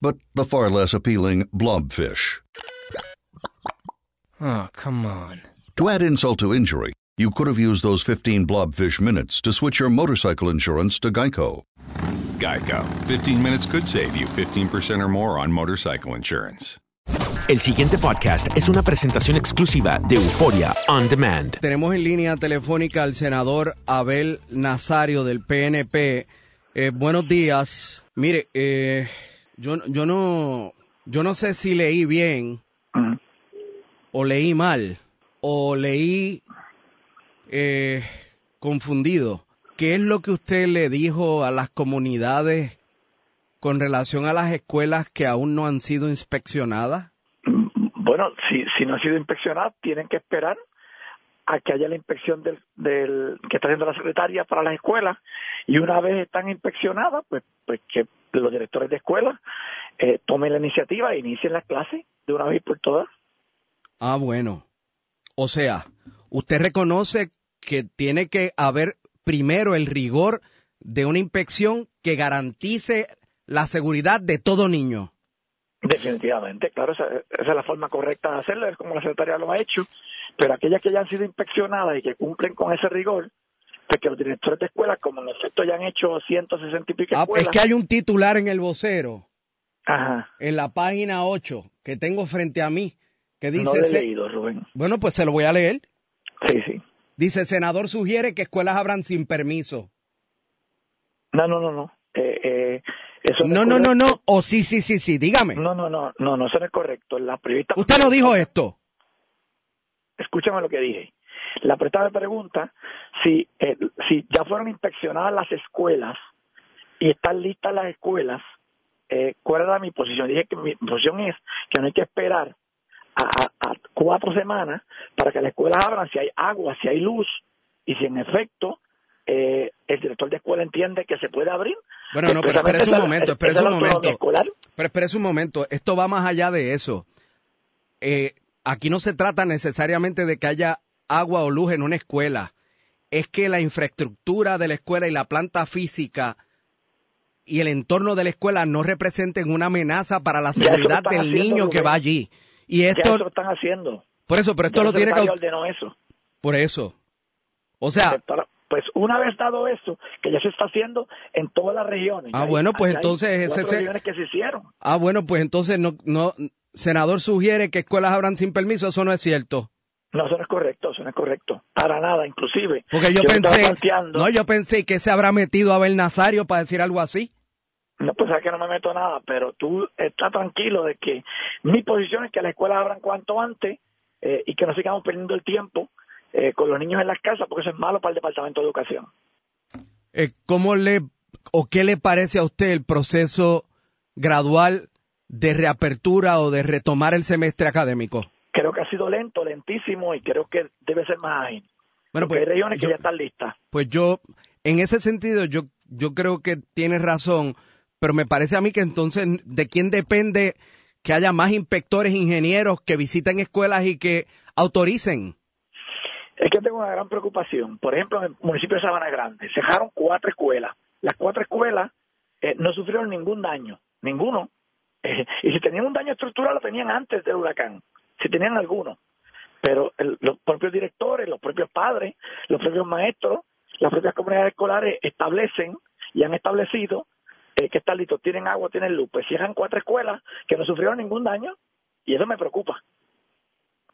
but the far less appealing blobfish. Oh, come on. To add insult to injury, you could have used those 15 blobfish minutes to switch your motorcycle insurance to Geico. Geico. 15 minutes could save you 15% or more on motorcycle insurance. El siguiente podcast es una presentación exclusiva de Euforia On Demand. Tenemos en línea telefónica al senador Abel Nazario del PNP. Eh, buenos días. Mire, eh, yo, yo no yo no sé si leí bien o leí mal o leí eh, confundido. ¿Qué es lo que usted le dijo a las comunidades con relación a las escuelas que aún no han sido inspeccionadas? Bueno, si, si no ha sido inspeccionado, tienen que esperar a que haya la inspección del, del que está haciendo la secretaria para las escuelas y una vez están inspeccionadas, pues, pues que los directores de escuelas eh, tomen la iniciativa e inicien las clases de una vez por todas. Ah, bueno. O sea, usted reconoce que tiene que haber primero el rigor de una inspección que garantice la seguridad de todo niño. Definitivamente, claro, esa, esa es la forma correcta de hacerlo, es como la secretaria lo ha hecho, pero aquellas que ya han sido inspeccionadas y que cumplen con ese rigor, pues que los directores de escuelas, como en efecto ya han hecho 160 y pico Ah, escuelas, es que hay un titular en el vocero, Ajá. en la página 8, que tengo frente a mí, que dice... no lo he leído, Rubén. Bueno, pues se lo voy a leer. Sí, sí. Dice, senador sugiere que escuelas abran sin permiso. No, no, no, no. Eh, eh, eso No, no, no, no. O sí, sí, sí, sí, dígame. No, no, no, no, no, eso no es correcto. La periodista... Usted no dijo esto. Escúchame lo que dije. La periodista me pregunta si, eh, si ya fueron inspeccionadas las escuelas y están listas las escuelas, eh, ¿cuál era mi posición? Dije que mi posición es que no hay que esperar a, a- a cuatro semanas para que las escuelas abran si hay agua, si hay luz y si en efecto eh, el director de escuela entiende que se puede abrir. Bueno, no, pero espérese un momento, espérese un momento. Pero espérese un momento, esto va más allá de eso. Eh, aquí no se trata necesariamente de que haya agua o luz en una escuela. Es que la infraestructura de la escuela y la planta física y el entorno de la escuela no representen una amenaza para la seguridad del niño que va allí. Y Ya esto, eso lo están haciendo. por eso, pero esto Ya lo tiene que... ordenó eso. Por eso. O sea, Pues una vez dado eso, que ya se está haciendo en todas las regiones. Ah, bueno, pues entonces ese regiones que se hicieron. ah, bueno, pues entonces no, no, senador sugiere que escuelas abran sin permiso, eso no es cierto. No, eso no es correcto, eso no es correcto. Para nada, inclusive. Porque yo, pensé, no, yo pensé que se habrá metido a Abel Nazario para decir algo así. No, pues es que no me meto nada, pero tú estás tranquilo de que mi posición es que las escuelas abran cuanto antes eh, y que no sigamos perdiendo el tiempo eh, con los niños en las casas, porque eso es malo para el Departamento de Educación. Eh, ¿Cómo le o qué le parece a usted el proceso gradual de reapertura o de retomar el semestre académico? Creo que ha sido lento, lentísimo y creo que debe ser más ágil. Bueno, Porque pues, hay regiones yo- que ya están listas. Pues yo, en ese sentido, yo, yo creo que tienes razón, pero me parece a mí que entonces, ¿de quién depende que haya más inspectores, ingenieros que visiten escuelas y que autoricen? Es que tengo una gran preocupación. Por ejemplo, en el municipio de Sabana Grande cerraron cuatro escuelas. Las cuatro escuelas eh, no sufrieron ningún daño, ninguno. Y si tenían un daño estructural lo tenían antes del huracán, si tenían alguno. Pero el- los propios directores, los propios padres, los propios maestros, las propias comunidades escolares establecen y han establecido eh, que están listos, tienen agua, tienen luz. Pues cierran cuatro escuelas que no sufrieron ningún daño y eso me preocupa.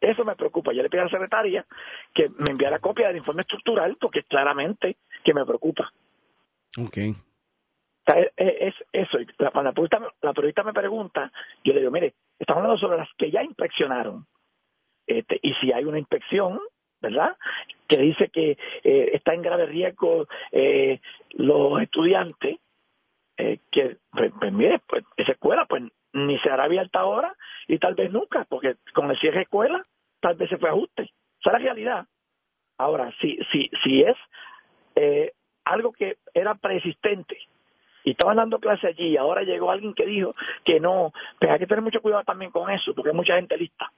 Eso me preocupa. Yo le pido a la secretaria que me envíe la copia del informe estructural porque claramente que me preocupa. Ok. O sea, es, es eso. La periodista me pregunta, yo le digo, mire, estamos hablando sobre las que ya inspeccionaron. Este, y si hay una inspección, ¿verdad? Que dice que eh, está en grave riesgo eh, los estudiantes, eh, que, pues, pues, mire, pues esa escuela pues ni se hará abierta ahora y tal vez nunca, porque con el cierre de escuela tal vez se fue ajuste. Esa es la realidad. Ahora, si, si, si es eh, algo que era preexistente y estaban dando clase allí y ahora llegó alguien que dijo que no, pues hay que tener mucho cuidado también con eso, porque hay mucha gente lista.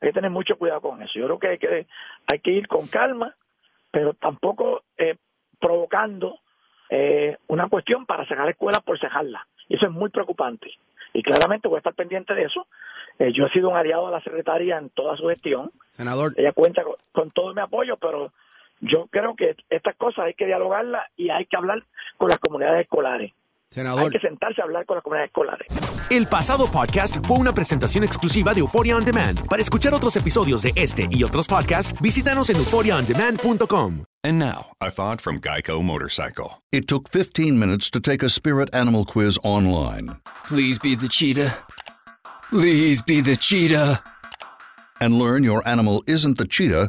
Hay que tener mucho cuidado con eso. Yo creo que hay que, hay que ir con calma, pero tampoco eh, provocando eh, una cuestión para cerrar escuelas por cerrarla. Y eso es muy preocupante. Y claramente voy a estar pendiente de eso. Eh, yo he sido un aliado de la secretaria en toda su gestión. Senador, Ella cuenta con, con todo mi apoyo, pero yo creo que estas cosas hay que dialogarlas y hay que hablar con las comunidades escolares. Hay senador, que sentarse a hablar con las comunidades escolares. El pasado podcast fue una presentación exclusiva de Euphoria On Demand. Para escuchar otros episodios de este y otros podcasts, visítanos en euphoriaondemand.com. And now, a thought from Geico Motorcycle. It took 15 minutes to take a spirit animal quiz online Please be the cheetah. Please be the cheetah. and learn your animal isn't the cheetah,